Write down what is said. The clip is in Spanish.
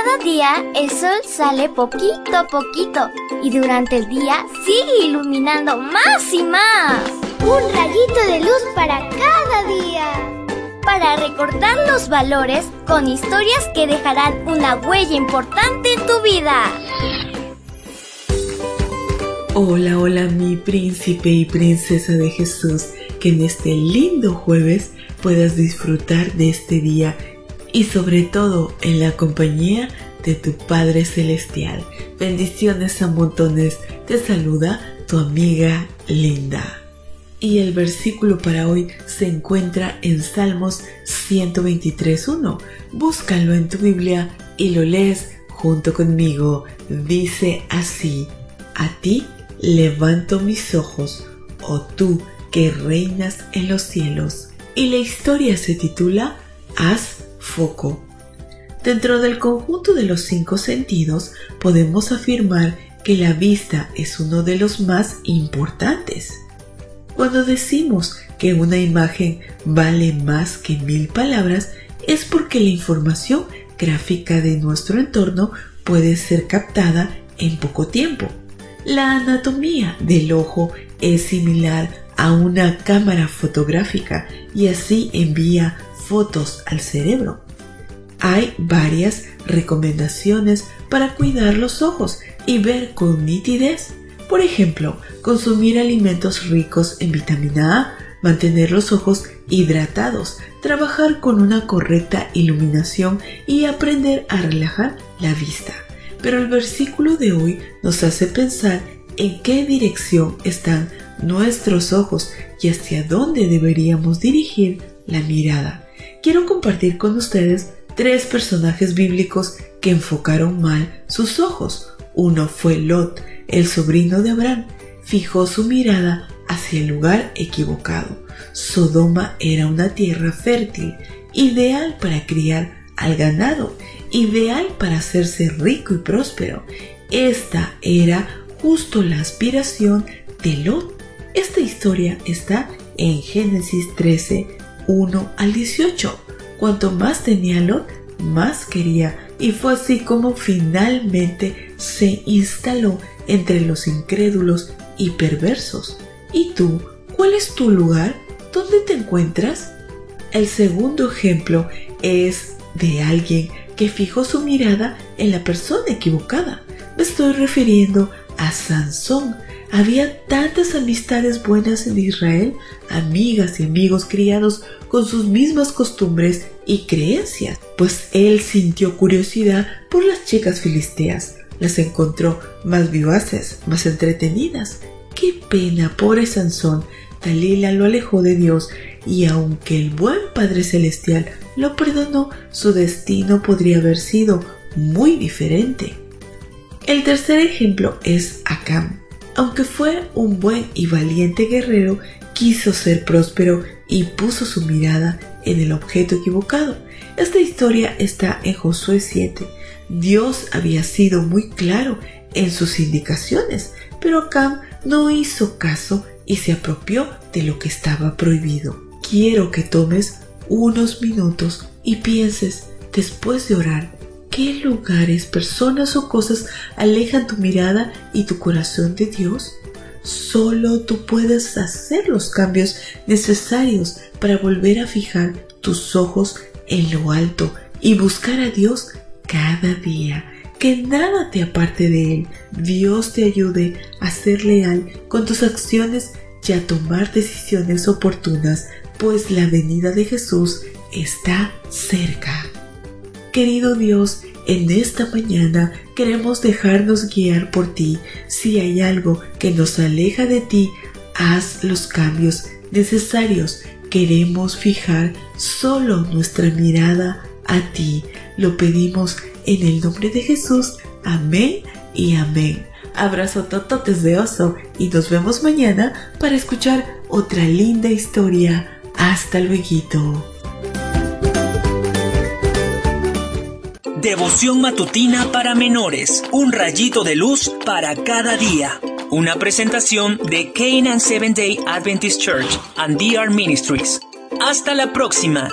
Cada día el sol sale poquito a poquito y durante el día sigue iluminando más y más. Un rayito de luz para cada día. Para recordar los valores con historias que dejarán una huella importante en tu vida. Hola, hola mi príncipe y princesa de Jesús, que en este lindo jueves puedas disfrutar de este día y sobre todo en la compañía de tu Padre Celestial. Bendiciones a montones. Te saluda tu amiga Linda. Y el versículo para hoy se encuentra en Salmos 123.1. Búscalo en tu Biblia y lo lees junto conmigo. Dice así, a ti levanto mis ojos, oh tú que reinas en los cielos. Y la historia se titula Haz foco. Dentro del conjunto de los cinco sentidos podemos afirmar que la vista es uno de los más importantes. Cuando decimos que una imagen vale más que mil palabras es porque la información gráfica de nuestro entorno puede ser captada en poco tiempo. La anatomía del ojo es similar a una cámara fotográfica y así envía fotos al cerebro. Hay varias recomendaciones para cuidar los ojos y ver con nitidez. Por ejemplo, consumir alimentos ricos en vitamina A, mantener los ojos hidratados, trabajar con una correcta iluminación y aprender a relajar la vista. Pero el versículo de hoy nos hace pensar en qué dirección están nuestros ojos y hacia dónde deberíamos dirigir la mirada quiero compartir con ustedes tres personajes bíblicos que enfocaron mal sus ojos. Uno fue Lot, el sobrino de Abraham. Fijó su mirada hacia el lugar equivocado. Sodoma era una tierra fértil, ideal para criar al ganado, ideal para hacerse rico y próspero. Esta era justo la aspiración de Lot. Esta historia está en Génesis 13, 1 al 18. Cuanto más tenía Lot, más quería y fue así como finalmente se instaló entre los incrédulos y perversos. ¿Y tú? ¿Cuál es tu lugar? ¿Dónde te encuentras? El segundo ejemplo es de alguien que fijó su mirada en la persona equivocada. Me estoy refiriendo a Sansón, había tantas amistades buenas en Israel, amigas y amigos criados con sus mismas costumbres y creencias, pues él sintió curiosidad por las chicas filisteas. Las encontró más vivaces, más entretenidas. Qué pena, pobre Sansón. Dalila lo alejó de Dios y aunque el buen Padre Celestial lo perdonó, su destino podría haber sido muy diferente. El tercer ejemplo es Acam. Aunque fue un buen y valiente guerrero, quiso ser próspero y puso su mirada en el objeto equivocado. Esta historia está en Josué 7. Dios había sido muy claro en sus indicaciones, pero Acam no hizo caso y se apropió de lo que estaba prohibido. Quiero que tomes unos minutos y pienses, después de orar, qué lugares, personas o cosas alejan tu mirada y tu corazón de Dios? Solo tú puedes hacer los cambios necesarios para volver a fijar tus ojos en lo alto y buscar a Dios cada día. Que nada te aparte de Él. Dios te ayude a ser leal con tus acciones y a tomar decisiones oportunas, pues la venida de Jesús está cerca. Querido Dios, en esta mañana queremos dejarnos guiar por ti. Si hay algo que nos aleja de ti, haz los cambios necesarios. Queremos fijar solo nuestra mirada a ti. Lo pedimos en el nombre de Jesús. Amén y amén. Abrazo tototes de oso y nos vemos mañana para escuchar otra linda historia. Hasta luego. Devoción matutina para menores. Un rayito de luz para cada día. Una presentación de Canaan Seven Day Adventist Church and DR Ministries. Hasta la próxima.